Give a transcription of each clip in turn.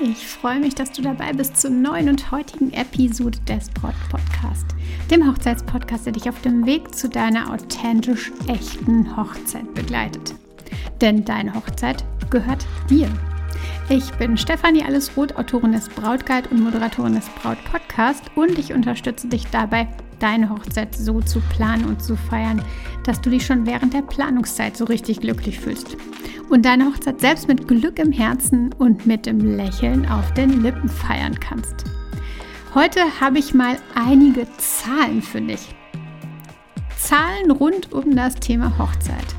Ich freue mich, dass du dabei bist zur neuen und heutigen Episode des Braut Podcast, dem Hochzeitspodcast, der dich auf dem Weg zu deiner authentisch echten Hochzeit begleitet. Denn deine Hochzeit gehört dir. Ich bin Stefanie Allesroth, Autorin des Brautguide und Moderatorin des Braut Podcast und ich unterstütze dich dabei, deine Hochzeit so zu planen und zu feiern, dass du dich schon während der Planungszeit so richtig glücklich fühlst. Und deine Hochzeit selbst mit Glück im Herzen und mit dem Lächeln auf den Lippen feiern kannst. Heute habe ich mal einige Zahlen für dich. Zahlen rund um das Thema Hochzeit.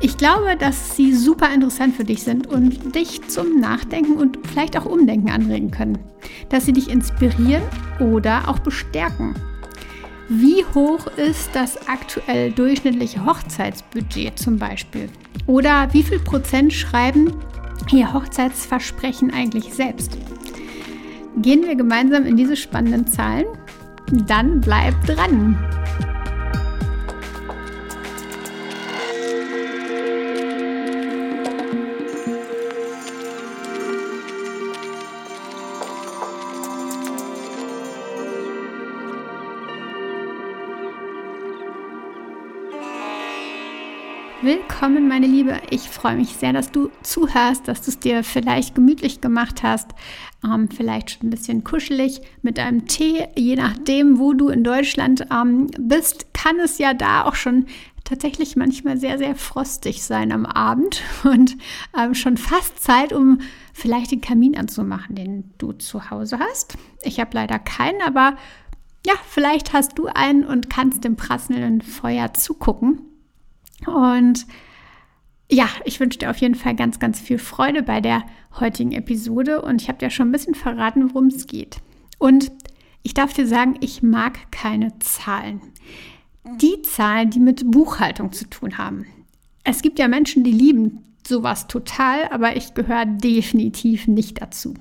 Ich glaube, dass sie super interessant für dich sind und dich zum Nachdenken und vielleicht auch Umdenken anregen können. Dass sie dich inspirieren oder auch bestärken. Wie hoch ist das aktuell durchschnittliche Hochzeitsbudget zum Beispiel? Oder wie viel Prozent schreiben ihr Hochzeitsversprechen eigentlich selbst? Gehen wir gemeinsam in diese spannenden Zahlen? Dann bleib dran! Willkommen, meine Liebe. Ich freue mich sehr, dass du zuhörst, dass du es dir vielleicht gemütlich gemacht hast, ähm, vielleicht schon ein bisschen kuschelig mit einem Tee. Je nachdem, wo du in Deutschland ähm, bist, kann es ja da auch schon tatsächlich manchmal sehr, sehr frostig sein am Abend und ähm, schon fast Zeit, um vielleicht den Kamin anzumachen, den du zu Hause hast. Ich habe leider keinen, aber ja, vielleicht hast du einen und kannst dem prasselnden Feuer zugucken. Und ja, ich wünsche dir auf jeden Fall ganz, ganz viel Freude bei der heutigen Episode. Und ich habe dir schon ein bisschen verraten, worum es geht. Und ich darf dir sagen, ich mag keine Zahlen. Die Zahlen, die mit Buchhaltung zu tun haben. Es gibt ja Menschen, die lieben sowas total, aber ich gehöre definitiv nicht dazu.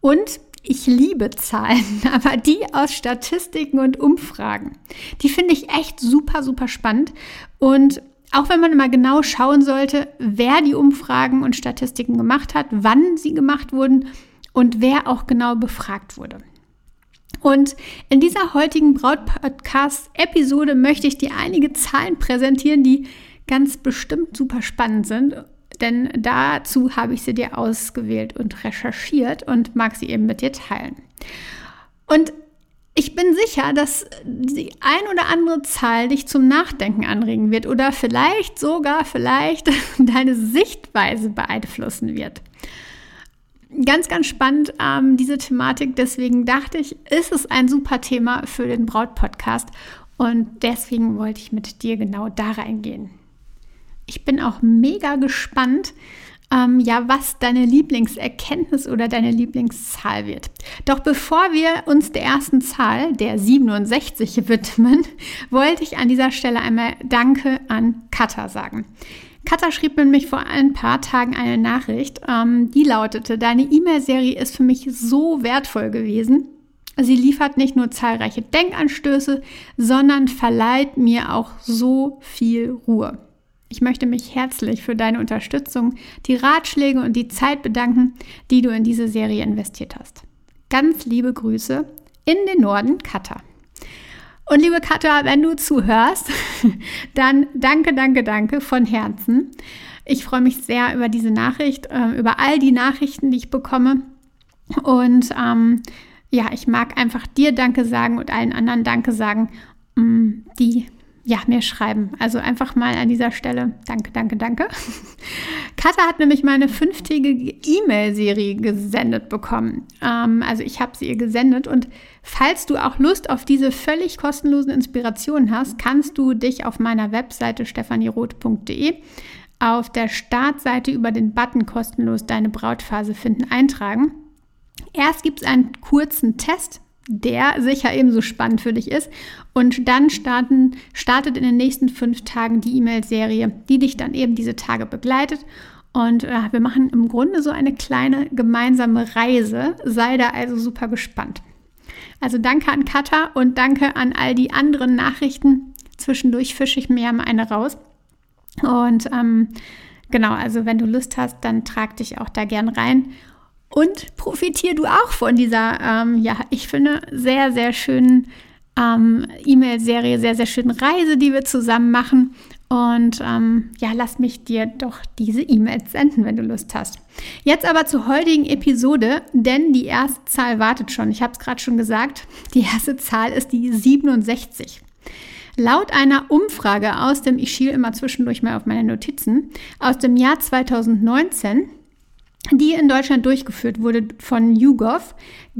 Und ich liebe Zahlen, aber die aus Statistiken und Umfragen, die finde ich echt super, super spannend. Und auch wenn man immer genau schauen sollte, wer die Umfragen und Statistiken gemacht hat, wann sie gemacht wurden und wer auch genau befragt wurde. Und in dieser heutigen Braut-Podcast-Episode möchte ich dir einige Zahlen präsentieren, die ganz bestimmt super spannend sind denn dazu habe ich sie dir ausgewählt und recherchiert und mag sie eben mit dir teilen. Und ich bin sicher, dass die ein oder andere Zahl dich zum Nachdenken anregen wird oder vielleicht sogar vielleicht deine Sichtweise beeinflussen wird. Ganz, ganz spannend ähm, diese Thematik. Deswegen dachte ich, ist es ein super Thema für den Braut-Podcast. Und deswegen wollte ich mit dir genau da reingehen. Ich bin auch mega gespannt, ähm, ja, was deine Lieblingserkenntnis oder deine Lieblingszahl wird. Doch bevor wir uns der ersten Zahl, der 67, widmen, wollte ich an dieser Stelle einmal Danke an Katha sagen. Katha schrieb nämlich vor ein paar Tagen eine Nachricht, ähm, die lautete, deine E-Mail-Serie ist für mich so wertvoll gewesen. Sie liefert nicht nur zahlreiche Denkanstöße, sondern verleiht mir auch so viel Ruhe. Ich möchte mich herzlich für deine Unterstützung, die Ratschläge und die Zeit bedanken, die du in diese Serie investiert hast. Ganz liebe Grüße in den Norden, Katar. Und liebe Katha, wenn du zuhörst, dann danke, danke, danke von Herzen. Ich freue mich sehr über diese Nachricht, äh, über all die Nachrichten, die ich bekomme. Und ähm, ja, ich mag einfach dir Danke sagen und allen anderen Danke sagen, mm, die ja, mir schreiben. Also einfach mal an dieser Stelle danke, danke, danke. Katha hat nämlich meine fünftägige E-Mail-Serie gesendet bekommen. Ähm, also ich habe sie ihr gesendet und falls du auch Lust auf diese völlig kostenlosen Inspirationen hast, kannst du dich auf meiner Webseite stefanieroth.de auf der Startseite über den Button kostenlos deine Brautphase finden eintragen. Erst gibt es einen kurzen Test der sicher ebenso spannend für dich ist. Und dann starten, startet in den nächsten fünf Tagen die E-Mail-Serie, die dich dann eben diese Tage begleitet. Und äh, wir machen im Grunde so eine kleine gemeinsame Reise. Sei da also super gespannt. Also danke an Katha und danke an all die anderen Nachrichten. Zwischendurch fische ich mir mal eine raus. Und ähm, genau, also wenn du Lust hast, dann trag dich auch da gern rein und profitier du auch von dieser, ähm, ja, ich finde, sehr, sehr schönen ähm, E-Mail-Serie, sehr, sehr schönen Reise, die wir zusammen machen. Und ähm, ja, lass mich dir doch diese E-Mails senden, wenn du Lust hast. Jetzt aber zur heutigen Episode, denn die erste Zahl wartet schon. Ich habe es gerade schon gesagt. Die erste Zahl ist die 67. Laut einer Umfrage aus dem, ich schiele immer zwischendurch mal auf meine Notizen, aus dem Jahr 2019, die in Deutschland durchgeführt wurde von YouGov,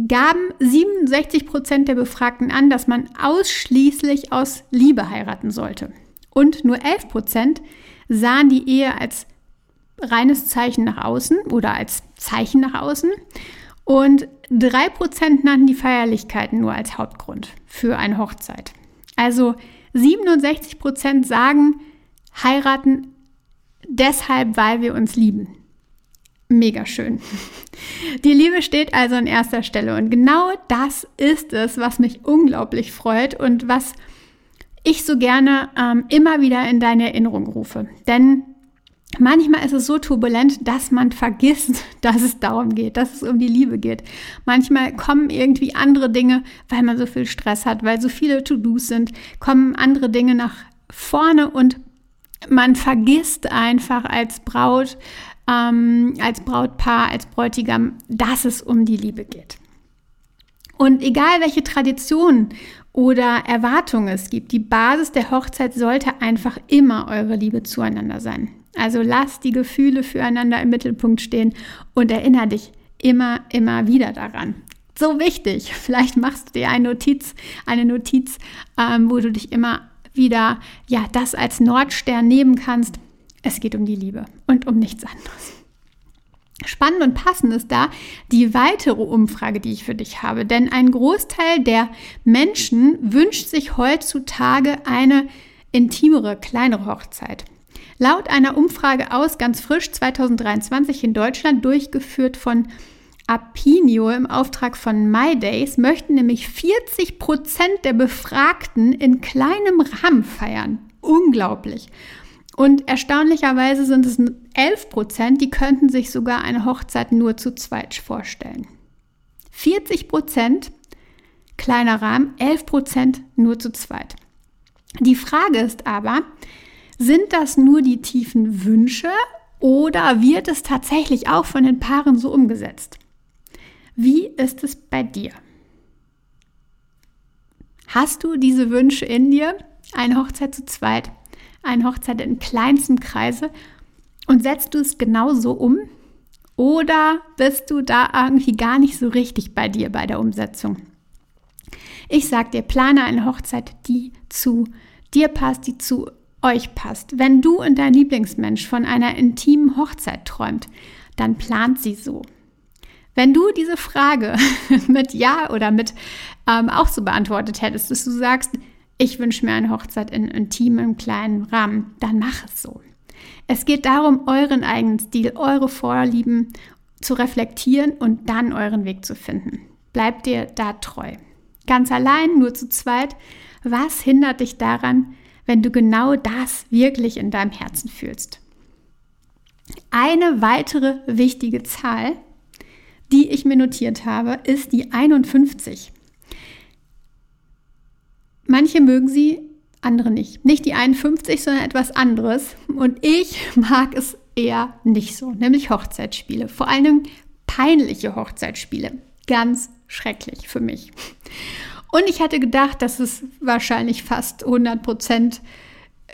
gaben 67 Prozent der Befragten an, dass man ausschließlich aus Liebe heiraten sollte. Und nur 11 Prozent sahen die Ehe als reines Zeichen nach außen oder als Zeichen nach außen. Und 3 Prozent nannten die Feierlichkeiten nur als Hauptgrund für eine Hochzeit. Also 67 Prozent sagen, heiraten deshalb, weil wir uns lieben. Mega schön. Die Liebe steht also an erster Stelle und genau das ist es, was mich unglaublich freut und was ich so gerne ähm, immer wieder in deine Erinnerung rufe. Denn manchmal ist es so turbulent, dass man vergisst, dass es darum geht, dass es um die Liebe geht. Manchmal kommen irgendwie andere Dinge, weil man so viel Stress hat, weil so viele To-Dos sind, kommen andere Dinge nach vorne und man vergisst einfach als Braut, ähm, als Brautpaar, als Bräutigam, dass es um die Liebe geht. Und egal welche Tradition oder Erwartungen es gibt, die Basis der Hochzeit sollte einfach immer eure Liebe zueinander sein. Also lass die Gefühle füreinander im Mittelpunkt stehen und erinnere dich immer, immer wieder daran. So wichtig. Vielleicht machst du dir eine Notiz, eine Notiz, ähm, wo du dich immer wieder, ja, das als Nordstern nehmen kannst. Es geht um die Liebe und um nichts anderes. Spannend und passend ist da die weitere Umfrage, die ich für dich habe. Denn ein Großteil der Menschen wünscht sich heutzutage eine intimere, kleinere Hochzeit. Laut einer Umfrage aus ganz frisch 2023 in Deutschland, durchgeführt von Apinio im Auftrag von MyDays, möchten nämlich 40 Prozent der Befragten in kleinem Rahmen feiern. Unglaublich. Und erstaunlicherweise sind es 11 Prozent, die könnten sich sogar eine Hochzeit nur zu zweit vorstellen. 40 Prozent kleiner Rahmen, 11 Prozent nur zu zweit. Die Frage ist aber, sind das nur die tiefen Wünsche oder wird es tatsächlich auch von den Paaren so umgesetzt? Wie ist es bei dir? Hast du diese Wünsche in dir? Eine Hochzeit zu zweit? Eine Hochzeit in kleinstem Kreise und setzt du es genauso um? Oder bist du da irgendwie gar nicht so richtig bei dir bei der Umsetzung? Ich sag dir, plane eine Hochzeit, die zu dir passt, die zu euch passt. Wenn du und dein Lieblingsmensch von einer intimen Hochzeit träumt, dann plant sie so. Wenn du diese Frage mit Ja oder mit ähm, auch so beantwortet hättest, dass du sagst, ich wünsche mir eine Hochzeit in intimem kleinen Rahmen, dann mach es so. Es geht darum, euren eigenen Stil, eure Vorlieben zu reflektieren und dann euren Weg zu finden. Bleibt dir da treu. Ganz allein, nur zu zweit. Was hindert dich daran, wenn du genau das wirklich in deinem Herzen fühlst? Eine weitere wichtige Zahl, die ich mir notiert habe, ist die 51. Manche mögen sie, andere nicht. Nicht die 51, sondern etwas anderes. Und ich mag es eher nicht so, nämlich Hochzeitsspiele. Vor allem peinliche Hochzeitsspiele. Ganz schrecklich für mich. Und ich hatte gedacht, dass es wahrscheinlich fast 100 Prozent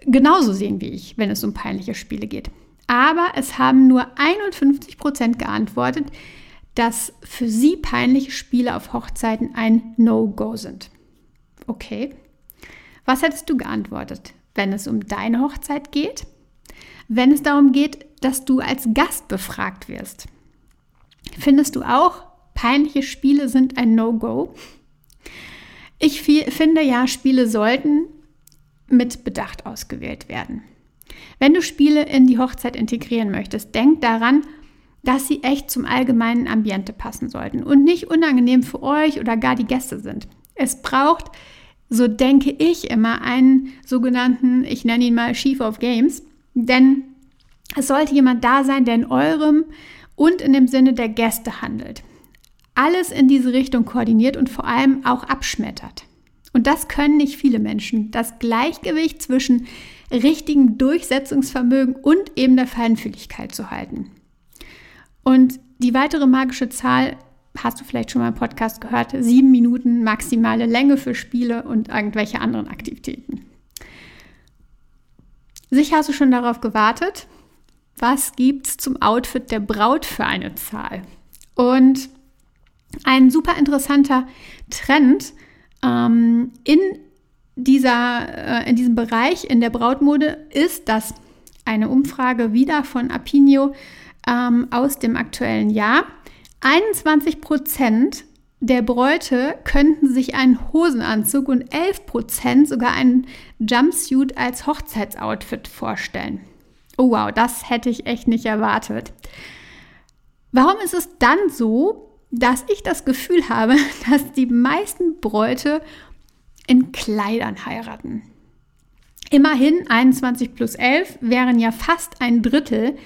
genauso sehen wie ich, wenn es um peinliche Spiele geht. Aber es haben nur 51 Prozent geantwortet, dass für sie peinliche Spiele auf Hochzeiten ein No-Go sind. Okay, was hättest du geantwortet, wenn es um deine Hochzeit geht? Wenn es darum geht, dass du als Gast befragt wirst? Findest du auch, peinliche Spiele sind ein No-Go? Ich finde ja, Spiele sollten mit Bedacht ausgewählt werden. Wenn du Spiele in die Hochzeit integrieren möchtest, denk daran, dass sie echt zum allgemeinen Ambiente passen sollten und nicht unangenehm für euch oder gar die Gäste sind. Es braucht so denke ich immer einen sogenannten, ich nenne ihn mal Chief of Games, denn Es sollte jemand da sein, der in eurem und in dem Sinne der Gäste handelt. Alles in diese Richtung koordiniert und vor allem auch abschmettert. Und das können nicht viele Menschen. Das Gleichgewicht zwischen richtigem Durchsetzungsvermögen und eben der Feinfühligkeit zu halten. Und die weitere magische Zahl hast du vielleicht schon mal im Podcast gehört, sieben Minuten maximale Länge für Spiele und irgendwelche anderen Aktivitäten. Sicher hast du schon darauf gewartet, was gibt es zum Outfit der Braut für eine Zahl? Und ein super interessanter Trend ähm, in, dieser, äh, in diesem Bereich in der Brautmode ist, dass eine Umfrage wieder von Apinio ähm, aus dem aktuellen Jahr 21 Prozent der Bräute könnten sich einen Hosenanzug und 11 Prozent sogar einen Jumpsuit als Hochzeitsoutfit vorstellen. Oh wow, das hätte ich echt nicht erwartet. Warum ist es dann so, dass ich das Gefühl habe, dass die meisten Bräute in Kleidern heiraten? Immerhin 21 plus 11 wären ja fast ein Drittel,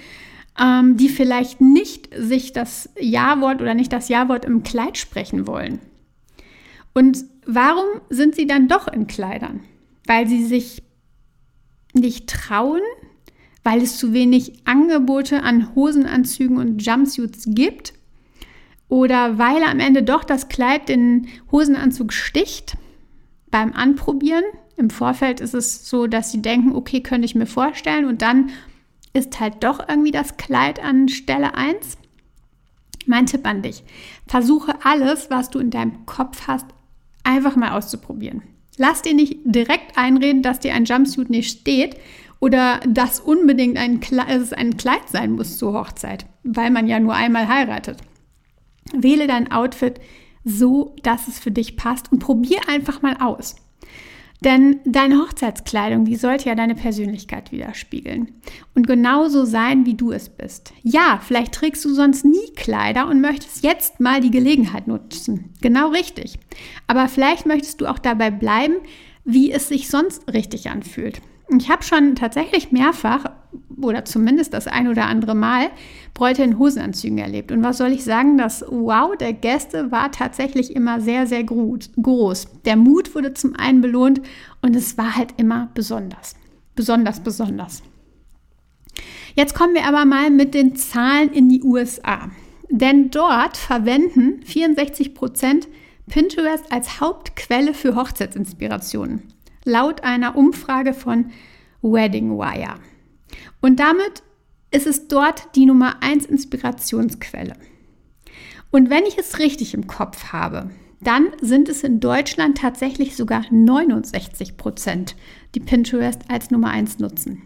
ähm, die vielleicht nicht sich das Ja-Wort oder nicht das Ja-Wort im Kleid sprechen wollen. Und warum sind sie dann doch in Kleidern? Weil sie sich nicht trauen, weil es zu wenig Angebote an Hosenanzügen und Jumpsuits gibt oder weil am Ende doch das Kleid den Hosenanzug sticht beim Anprobieren. Im Vorfeld ist es so, dass sie denken, okay, könnte ich mir vorstellen und dann ist halt doch irgendwie das Kleid an Stelle 1. Mein Tipp an dich, versuche alles, was du in deinem Kopf hast, einfach mal auszuprobieren. Lass dir nicht direkt einreden, dass dir ein Jumpsuit nicht steht, oder dass unbedingt ein, Kleid, es ein Kleid sein muss zur Hochzeit, weil man ja nur einmal heiratet. Wähle dein Outfit so, dass es für dich passt und probier einfach mal aus. Denn deine Hochzeitskleidung, die sollte ja deine Persönlichkeit widerspiegeln und genauso sein, wie du es bist. Ja, vielleicht trägst du sonst nie Kleider und möchtest jetzt mal die Gelegenheit nutzen. Genau richtig. Aber vielleicht möchtest du auch dabei bleiben, wie es sich sonst richtig anfühlt. Ich habe schon tatsächlich mehrfach oder zumindest das ein oder andere Mal Bräute in Hosenanzügen erlebt. Und was soll ich sagen? Das Wow der Gäste war tatsächlich immer sehr, sehr groß. Der Mut wurde zum einen belohnt und es war halt immer besonders. Besonders, besonders. Jetzt kommen wir aber mal mit den Zahlen in die USA. Denn dort verwenden 64 Prozent Pinterest als Hauptquelle für Hochzeitsinspirationen laut einer Umfrage von Wedding Wire. Und damit ist es dort die Nummer 1 Inspirationsquelle. Und wenn ich es richtig im Kopf habe, dann sind es in Deutschland tatsächlich sogar 69 Prozent, die Pinterest als Nummer 1 nutzen.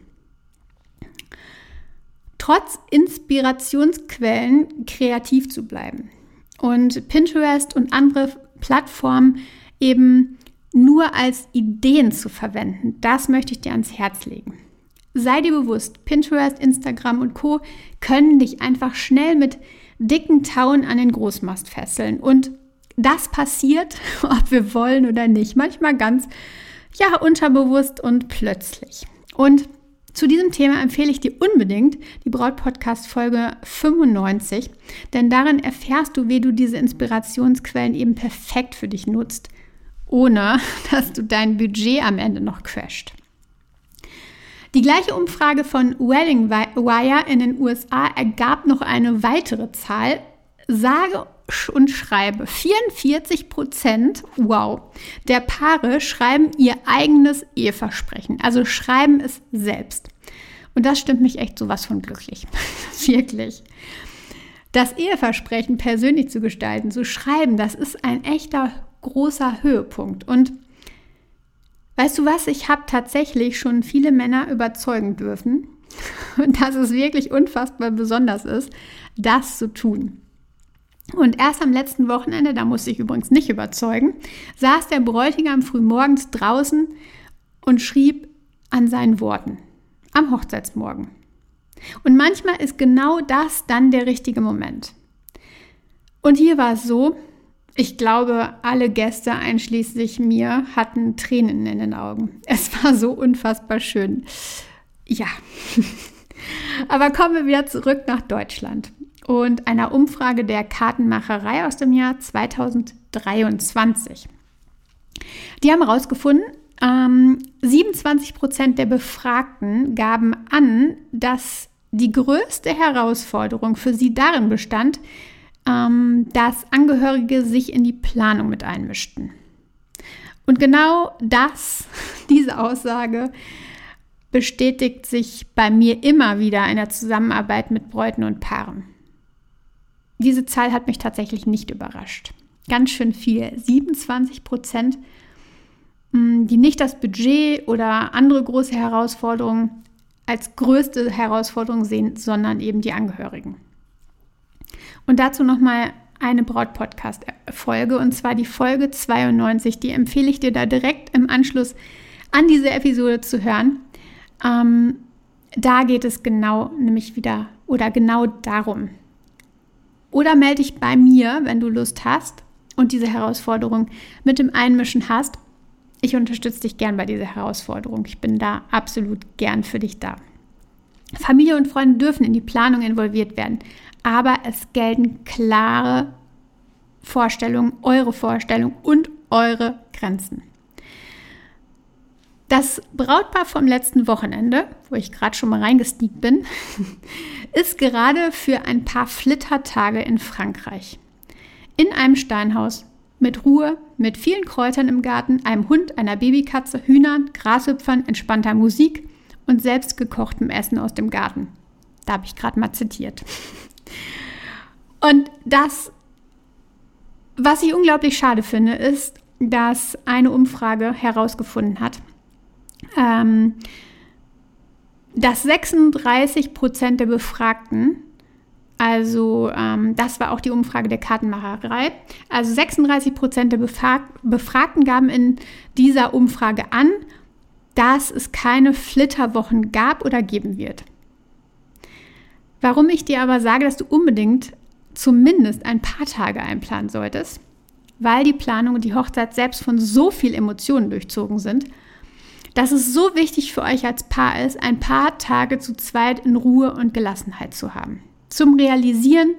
Trotz Inspirationsquellen kreativ zu bleiben und Pinterest und andere Plattformen eben nur als Ideen zu verwenden, das möchte ich dir ans Herz legen. Sei dir bewusst, Pinterest, Instagram und Co können dich einfach schnell mit dicken Tauen an den Großmast fesseln. Und das passiert, ob wir wollen oder nicht, manchmal ganz, ja, unterbewusst und plötzlich. Und zu diesem Thema empfehle ich dir unbedingt die Braut-Podcast Folge 95, denn darin erfährst du, wie du diese Inspirationsquellen eben perfekt für dich nutzt ohne dass du dein Budget am Ende noch crasht. Die gleiche Umfrage von Wedding Wire in den USA ergab noch eine weitere Zahl. Sage und schreibe, 44 Prozent, wow, der Paare schreiben ihr eigenes Eheversprechen, also schreiben es selbst. Und das stimmt mich echt sowas von glücklich. Wirklich. Das Eheversprechen persönlich zu gestalten, zu schreiben, das ist ein echter großer Höhepunkt. Und weißt du was, ich habe tatsächlich schon viele Männer überzeugen dürfen, dass es wirklich unfassbar besonders ist, das zu tun. Und erst am letzten Wochenende, da musste ich übrigens nicht überzeugen, saß der Bräutigam frühmorgens draußen und schrieb an seinen Worten am Hochzeitsmorgen. Und manchmal ist genau das dann der richtige Moment. Und hier war es so, ich glaube, alle Gäste, einschließlich mir, hatten Tränen in den Augen. Es war so unfassbar schön. Ja. Aber kommen wir wieder zurück nach Deutschland und einer Umfrage der Kartenmacherei aus dem Jahr 2023. Die haben herausgefunden, ähm, 27 Prozent der Befragten gaben an, dass die größte Herausforderung für sie darin bestand, ähm, dass Angehörige sich in die Planung mit einmischten. Und genau das, diese Aussage, bestätigt sich bei mir immer wieder in der Zusammenarbeit mit Bräuten und Paaren. Diese Zahl hat mich tatsächlich nicht überrascht. Ganz schön viel. 27 Prozent, hm, die nicht das Budget oder andere große Herausforderungen als größte Herausforderung sehen, sondern eben die Angehörigen. Und dazu nochmal eine Braut-Podcast-Folge und zwar die Folge 92. Die empfehle ich dir da direkt im Anschluss an diese Episode zu hören. Ähm, da geht es genau nämlich wieder oder genau darum. Oder melde dich bei mir, wenn du Lust hast und diese Herausforderung mit dem Einmischen hast. Ich unterstütze dich gern bei dieser Herausforderung. Ich bin da absolut gern für dich da. Familie und Freunde dürfen in die Planung involviert werden, aber es gelten klare Vorstellungen, eure Vorstellungen und eure Grenzen. Das Brautpaar vom letzten Wochenende, wo ich gerade schon mal reingestiegt bin, ist gerade für ein paar Flittertage in Frankreich. In einem Steinhaus mit Ruhe, mit vielen Kräutern im Garten, einem Hund, einer Babykatze, Hühnern, Grashüpfern, entspannter Musik und selbstgekochtem Essen aus dem Garten. Da habe ich gerade mal zitiert. Und das, was ich unglaublich schade finde, ist, dass eine Umfrage herausgefunden hat, ähm, dass 36 Prozent der Befragten, also ähm, das war auch die Umfrage der Kartenmacherei, also 36 Prozent der Befrag Befragten gaben in dieser Umfrage an, dass es keine Flitterwochen gab oder geben wird. Warum ich dir aber sage, dass du unbedingt zumindest ein paar Tage einplanen solltest, weil die Planung und die Hochzeit selbst von so viel Emotionen durchzogen sind dass es so wichtig für euch als Paar ist, ein paar Tage zu zweit in Ruhe und Gelassenheit zu haben. Zum Realisieren,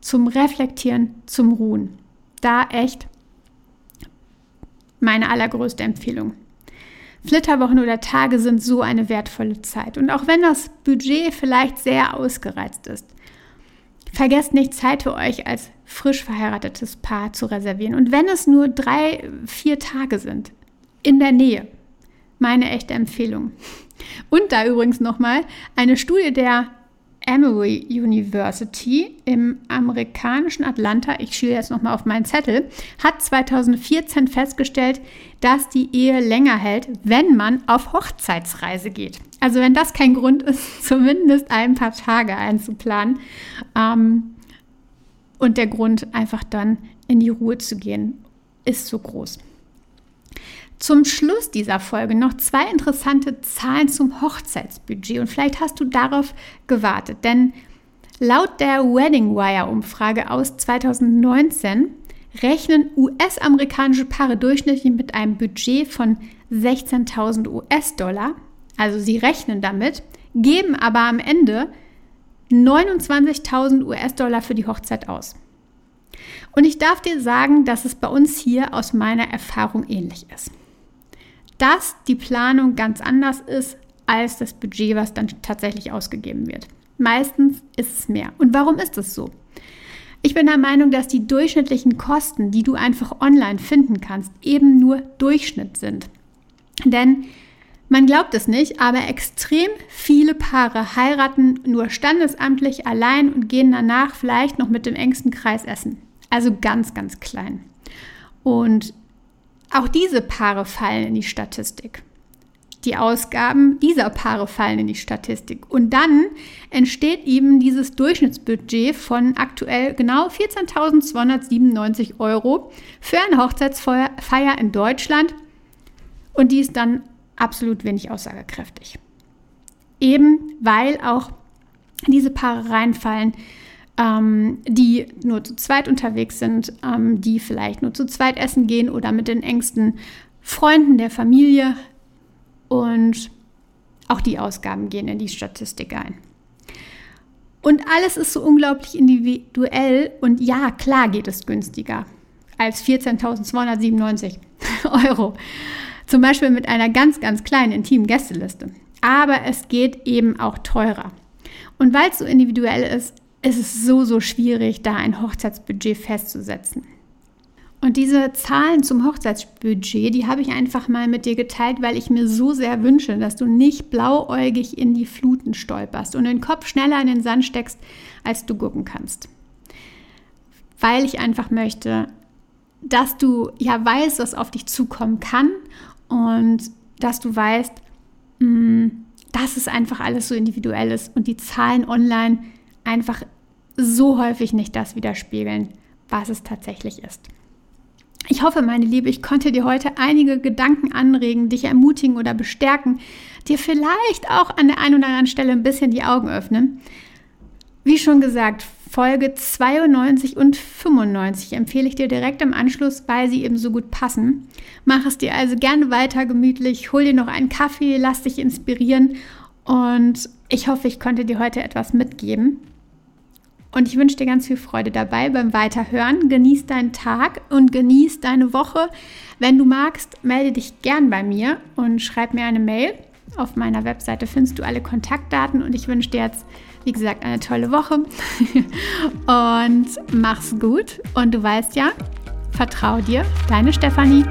zum Reflektieren, zum Ruhen. Da echt meine allergrößte Empfehlung. Flitterwochen oder Tage sind so eine wertvolle Zeit. Und auch wenn das Budget vielleicht sehr ausgereizt ist, vergesst nicht Zeit für euch als frisch verheiratetes Paar zu reservieren. Und wenn es nur drei, vier Tage sind, in der Nähe, meine echte Empfehlung. Und da übrigens nochmal eine Studie der Emory University im amerikanischen Atlanta, ich schiele jetzt nochmal auf meinen Zettel, hat 2014 festgestellt, dass die Ehe länger hält, wenn man auf Hochzeitsreise geht. Also wenn das kein Grund ist, zumindest ein paar Tage einzuplanen ähm, und der Grund einfach dann in die Ruhe zu gehen, ist so groß. Zum Schluss dieser Folge noch zwei interessante Zahlen zum Hochzeitsbudget und vielleicht hast du darauf gewartet, denn laut der Wedding Wire Umfrage aus 2019 rechnen US-amerikanische Paare durchschnittlich mit einem Budget von 16.000 US-Dollar, also sie rechnen damit, geben aber am Ende 29.000 US-Dollar für die Hochzeit aus. Und ich darf dir sagen, dass es bei uns hier aus meiner Erfahrung ähnlich ist dass die Planung ganz anders ist als das Budget, was dann tatsächlich ausgegeben wird. Meistens ist es mehr. Und warum ist das so? Ich bin der Meinung, dass die durchschnittlichen Kosten, die du einfach online finden kannst, eben nur Durchschnitt sind. Denn man glaubt es nicht, aber extrem viele Paare heiraten nur standesamtlich allein und gehen danach vielleicht noch mit dem engsten Kreis essen. Also ganz, ganz klein. Und auch diese Paare fallen in die Statistik. Die Ausgaben dieser Paare fallen in die Statistik. Und dann entsteht eben dieses Durchschnittsbudget von aktuell genau 14.297 Euro für eine Hochzeitsfeier in Deutschland. Und die ist dann absolut wenig aussagekräftig. Eben weil auch diese Paare reinfallen, ähm, die nur zu zweit unterwegs sind, ähm, die vielleicht nur zu zweit essen gehen oder mit den engsten Freunden der Familie. Und auch die Ausgaben gehen in die Statistik ein. Und alles ist so unglaublich individuell und ja, klar geht es günstiger als 14.297 Euro. Zum Beispiel mit einer ganz, ganz kleinen intimen Gästeliste. Aber es geht eben auch teurer. Und weil es so individuell ist, ist es so, so schwierig, da ein Hochzeitsbudget festzusetzen. Und diese Zahlen zum Hochzeitsbudget, die habe ich einfach mal mit dir geteilt, weil ich mir so sehr wünsche, dass du nicht blauäugig in die Fluten stolperst und den Kopf schneller in den Sand steckst, als du gucken kannst. Weil ich einfach möchte, dass du ja weißt, was auf dich zukommen kann und dass du weißt, mm, dass es einfach alles so individuell ist und die Zahlen online einfach so häufig nicht das widerspiegeln, was es tatsächlich ist. Ich hoffe, meine Liebe, ich konnte dir heute einige Gedanken anregen, dich ermutigen oder bestärken, dir vielleicht auch an der einen oder anderen Stelle ein bisschen die Augen öffnen. Wie schon gesagt, Folge 92 und 95 empfehle ich dir direkt im Anschluss, weil sie eben so gut passen. Mach es dir also gerne weiter gemütlich, hol dir noch einen Kaffee, lass dich inspirieren und ich hoffe, ich konnte dir heute etwas mitgeben. Und ich wünsche dir ganz viel Freude dabei beim Weiterhören. Genieß deinen Tag und genieß deine Woche. Wenn du magst, melde dich gern bei mir und schreib mir eine Mail. Auf meiner Webseite findest du alle Kontaktdaten und ich wünsche dir jetzt, wie gesagt, eine tolle Woche und mach's gut. Und du weißt ja, vertrau dir, deine Stefanie.